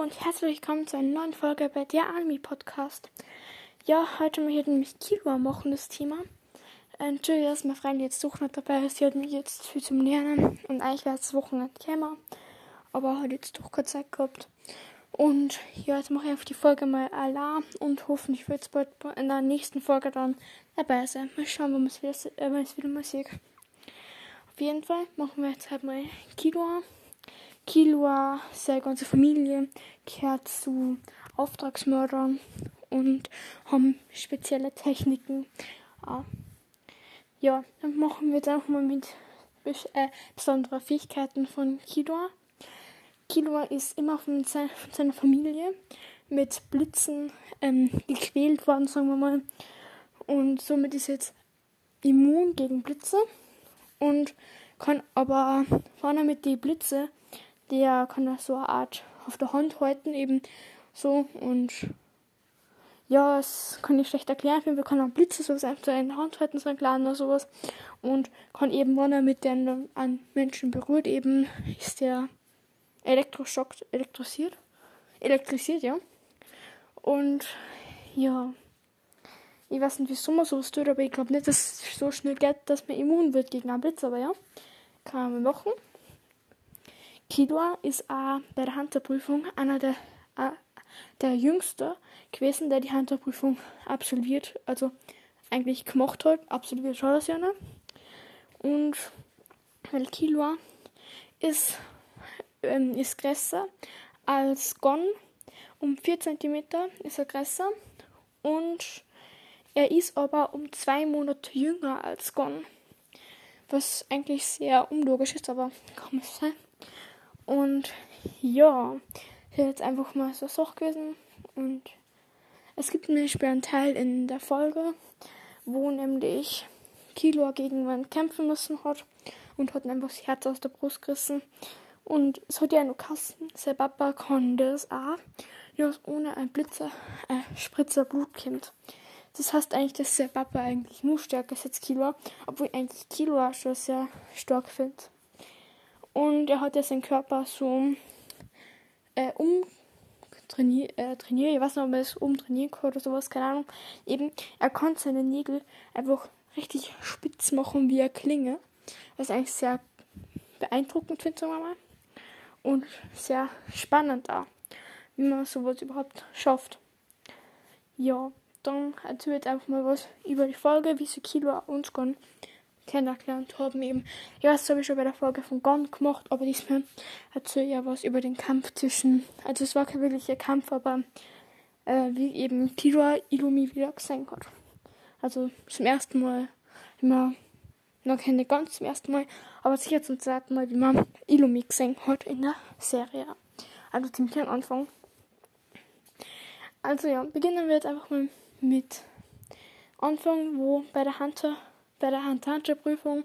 Und herzlich willkommen zu einer neuen Folge bei der Army Podcast. Ja, heute möchte ich nämlich Kilo machen, das Thema. Entschuldigung, dass mein Freund jetzt suchen hat dabei ist. Sie hat mich jetzt viel zum Lernen und eigentlich wäre es Wochenende gekommen, aber hat jetzt doch keine Zeit gehabt. Und ja, jetzt mache ich auf die Folge mal Alarm und hoffentlich wird es bald in der nächsten Folge dann dabei sein. Mal schauen, wenn es wieder, äh, wieder mal sieht. Auf jeden Fall machen wir jetzt halt mal Kilo. Kilua, seine ganze Familie kehrt zu Auftragsmördern und haben spezielle Techniken. Ah. Ja, dann machen wir jetzt einfach mal mit äh, besonderen Fähigkeiten von Kilua. Kilua ist immer von, se von, seiner Familie mit Blitzen ähm, gequält worden, sagen wir mal. Und somit ist jetzt immun gegen Blitze und kann aber vorne mit die Blitze der kann das so eine Art auf der Hand halten, eben so. Und ja, das kann ich schlecht erklären. Wir können auch Blitze so in der Hand halten, so ein kleiner oder sowas. Und kann eben, wenn er mit den an Menschen berührt, eben ist der Elektroschock elektrisiert. Elektrisiert, ja. Und ja. Ich weiß nicht, wieso man sowas tut, aber ich glaube nicht, dass es so schnell geht, dass man immun wird gegen einen Blitz, aber ja. Kann man machen. Kidwa ist auch bei der Hunterprüfung einer der, äh, der Jüngste gewesen, der die Hunterprüfung absolviert, also eigentlich gemacht hat, absolviert hat er ja nicht. Und weil Kilua ist, ähm, ist größer als Gon, um 4 cm ist er größer und er ist aber um zwei Monate jünger als Gon. Was eigentlich sehr unlogisch ist, aber kann man sein. Und ja, habe jetzt einfach mal so Sache gewesen. Und es gibt einen späteren Teil in der Folge, wo nämlich Kilo gegen jemanden kämpfen müssen hat und hat einfach das Herz aus der Brust gerissen. Und es hat ja nur Kasten. Sein Papa kann das auch, nur ohne ein Blitzer, ein Spritzer Blut kommt. Das heißt eigentlich, dass der eigentlich nur stärker ist als Kilo, obwohl ich eigentlich Kilo schon sehr stark finde. Und er hat ja seinen Körper so äh, umtrainiert, äh, trainiert. ich weiß nicht, ob er es umtrainieren kann oder sowas, keine Ahnung. Eben, er konnte seine Nägel einfach richtig spitz machen wie eine Klinge. Was eigentlich sehr beeindruckend finde, wir mal. Und sehr spannend auch, wie man sowas überhaupt schafft. Ja, dann erzähle ich einfach mal was über die Folge, wie sie Kilo uns gehen kennengelernt haben. Eben, ja, das habe ich schon bei der Folge von Gon gemacht, aber diesmal erzähle ich ja was über den Kampf zwischen, also es war kein wirklicher Kampf, aber äh, wie eben Kira Ilumi wieder gesehen hat. Also zum ersten Mal immer noch keine ganz zum ersten Mal, aber sicher zum zweiten Mal, wie man Ilumi gesehen hat in der Serie. Also ziemlich am Anfang. Also ja, beginnen wir jetzt einfach mal mit Anfang, wo bei der Hunter bei der Hantansche-Prüfung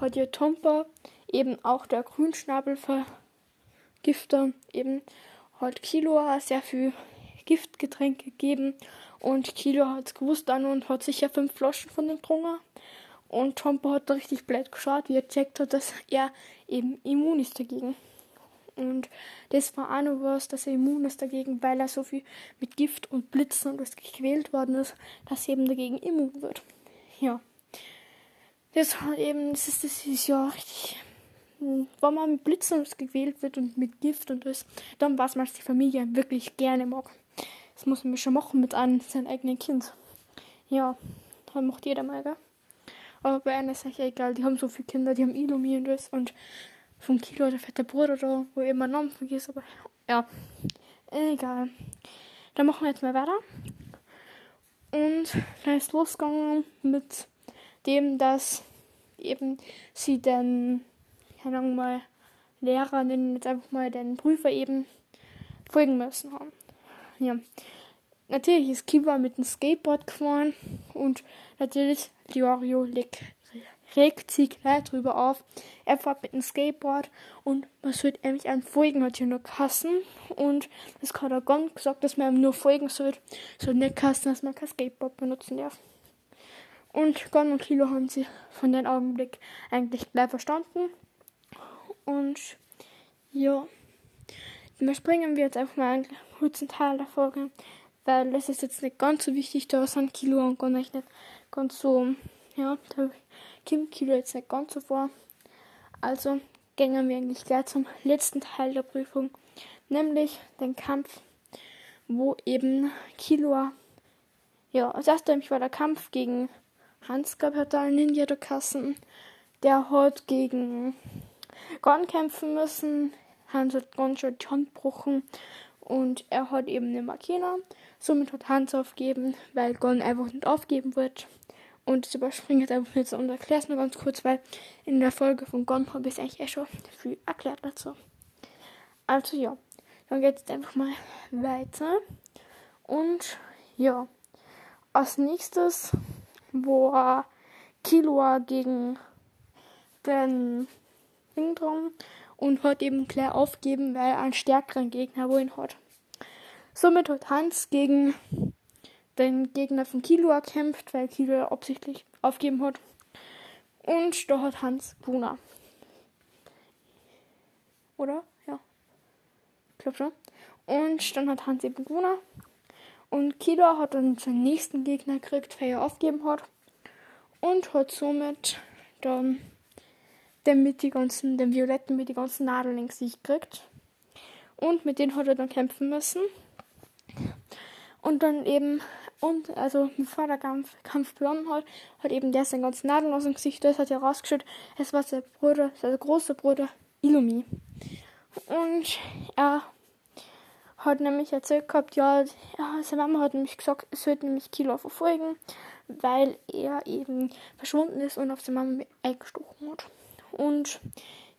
hat ihr Tompa eben auch der Grünschnabelvergifter eben hat Kilo sehr viel Giftgetränke gegeben und Kilo hat es gewusst dann und hat sicher fünf Flaschen von dem getrunken. Und Tompa hat richtig blöd geschaut, wie er checkt hat, dass er eben immun ist dagegen. Und das war auch noch was, dass er immun ist dagegen, weil er so viel mit Gift und Blitzen und das gequält worden ist, dass er eben dagegen immun wird. Ja. Das eben, das ist, das ist ja richtig. Hm, wenn man mit Blitzen gewählt wird und mit Gift und das, dann weiß man, die Familie wirklich gerne mag. Das muss man schon machen mit einem seinem eigenen Kind. Ja, dann macht jeder mal, gell? Aber bei einer ist es egal, die haben so viele Kinder, die haben Ilumi und das und vom Kilo der fette Bruder da, wo ich immer Namen vergisst, aber ja, egal. Dann machen wir jetzt mal weiter. Und dann ist losgegangen mit dem, dass eben sie dann, keine Ahnung mal, Lehrer, nennen jetzt einfach mal den Prüfer eben folgen müssen haben. Ja. Natürlich ist Kiba mit dem Skateboard gefahren und natürlich Diorio regt sich gleich drüber auf. Er fährt mit dem Skateboard und man sollte nämlich an Folgen hat hier nur Kassen und das hat er gesagt, dass man ihm nur folgen sollte, so nicht Kassen, dass man kein Skateboard benutzen darf. Und Gon und Kilo haben sie von dem Augenblick eigentlich gleich verstanden. Und ja, überspringen wir jetzt einfach mal einen kurzen Teil der Folge, weil das ist jetzt nicht ganz so wichtig, da sind Kilo und gar nicht ganz so, ja, da kommt Kilo jetzt nicht ganz so vor. Also gehen wir eigentlich gleich zum letzten Teil der Prüfung, nämlich den Kampf, wo eben Kilo, ja, als erstes war der Kampf gegen Hans Gabriel Ninja der Kassen, der hat gegen Gon kämpfen müssen. Hans hat Gon schon die Hand gebrochen und er hat eben eine Makina. Somit hat Hans aufgeben, weil Gon einfach nicht aufgeben wird. Und das überspringe ich einfach jetzt und erkläre es nur ganz kurz, weil in der Folge von Gon habe ich eigentlich eh schon viel erklärt dazu. Also ja, dann geht es einfach mal weiter. Und ja, als nächstes, wo Killua gegen den Ding drum und hat eben klar aufgeben, weil er einen stärkeren Gegner wohin hat. Somit hat Hans gegen den Gegner von Killua kämpft, weil Killua absichtlich aufgeben hat. Und da hat Hans Buna. Oder? Ja. Ich glaube schon. Und dann hat Hans eben Buna. Und Killua hat dann seinen nächsten Gegner gekriegt, weil er aufgeben hat. Und hat somit dann den mit die ganzen, den Violetten mit die ganzen Nadeln in sich gekriegt. Und mit denen hat er dann kämpfen müssen. Und dann eben, und also bevor der Kampf, Kampf begonnen hat, hat eben der seine ganzen Nadeln aus dem Gesicht, das hat er rausgeschaut. Es war sein Bruder, sein großer Bruder Illumi. Und er hat nämlich erzählt gehabt, ja, seine Mama hat nämlich gesagt, es sollte nämlich Kilo verfolgen, weil er eben verschwunden ist und auf seine Mama eingestochen hat. Und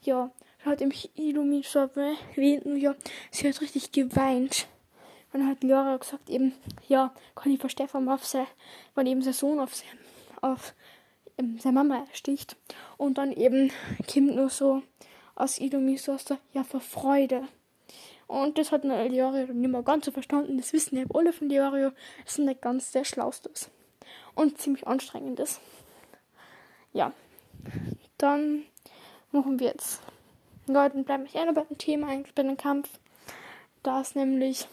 ja, hat nämlich Illumi so erwähnt, ja, sie hat richtig geweint. Und hat Laura gesagt, eben, ja, kann ich verstehen, auf sein, wenn eben sein Sohn auf, sein, auf ähm, seine Mama sticht. Und dann eben kommt nur so aus Illumi so ja, vor Freude. Und das hat Leorio nicht mehr ganz so verstanden. Das wissen ja alle von Leorio. Das ist nicht ganz der Schlaustes. Und ziemlich anstrengendes. Ja. Dann machen wir jetzt. Leute, bleiben wir eher bei dem Thema, eigentlich bei dem Kampf. Da ist nämlich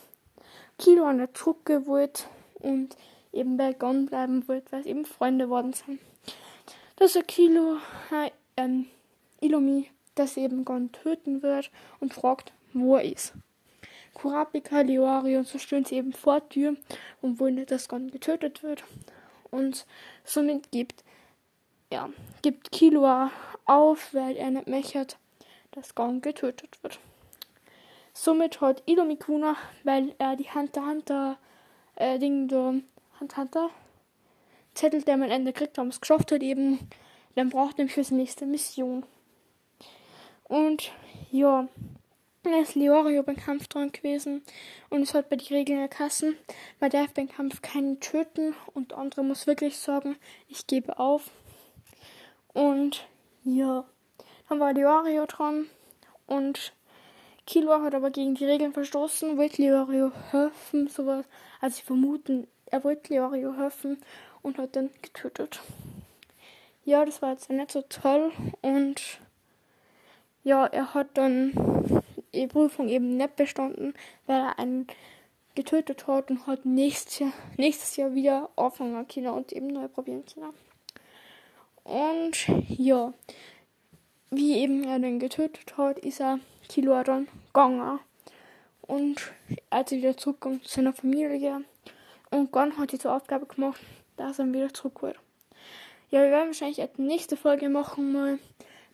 Kilo an der Drucke wird und eben bei Gon bleiben wird, weil es eben Freunde worden sind. Dass er Kilo, äh, ähm, Ilomi, dass eben Gon töten wird und fragt, wo er ist. Kurapika, Leorio und so stehen sie eben vor Tür und wollen nicht, dass Gon getötet wird. Und somit gibt, ja, gibt Killua auf, weil er nicht möchte, dass Gon getötet wird. Somit hat Ido Mikuna, weil er die Hunter Hunter äh, Ding da Hunter Hunter Zettel, der man Ende kriegt, haben es geschafft hat eben, dann braucht er für die nächste Mission. Und ja, dann ist Leorio beim Kampf dran gewesen und es hat bei den Regeln erkassen. Man darf beim Kampf keinen töten und der andere muss wirklich sagen, ich gebe auf. Und ja, dann war Leorio dran und Kilo hat aber gegen die Regeln verstoßen, wollte Leorio helfen, sowas. Also sie vermuten, er wollte Leorio helfen und hat dann getötet. Ja, das war jetzt nicht so toll und ja, er hat dann die Prüfung eben nicht bestanden, weil er einen getötet hat und hat nächstes Jahr, nächstes Jahr wieder anfangen Kinder und eben neu probieren Kinder. Und ja, wie eben er den getötet hat, ist er Kilo dann gegangen. Und als er wieder zurückkommt zu seiner Familie und Gon hat die zur Aufgabe gemacht, dass er wieder zurückholt. Ja, wir werden wahrscheinlich eine nächste Folge machen mal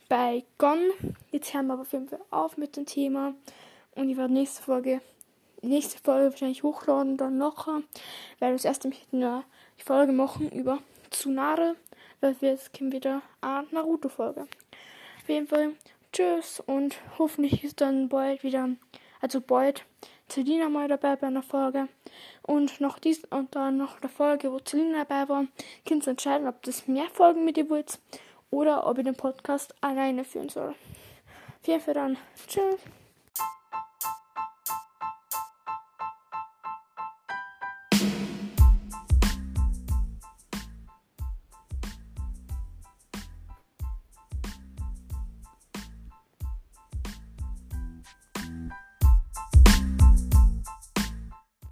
bei Gon. Jetzt hören wir aber auf jeden Fall auf mit dem Thema. Und ich werde nächste Folge, nächste Folge wahrscheinlich hochladen, dann noch, weil möchte nur die Folge machen über Tsunade, weil wir jetzt kommen wieder eine Naruto-Folge. Auf jeden Fall, tschüss und hoffentlich ist dann bald wieder, also bald, Celina mal dabei bei einer Folge. Und noch dies und dann noch eine Folge, wo Celina dabei war. Könnt ihr entscheiden, ob das mehr Folgen mit ihr wollt oder ob ich den Podcast alleine führen soll. Fall dann. Tschüss.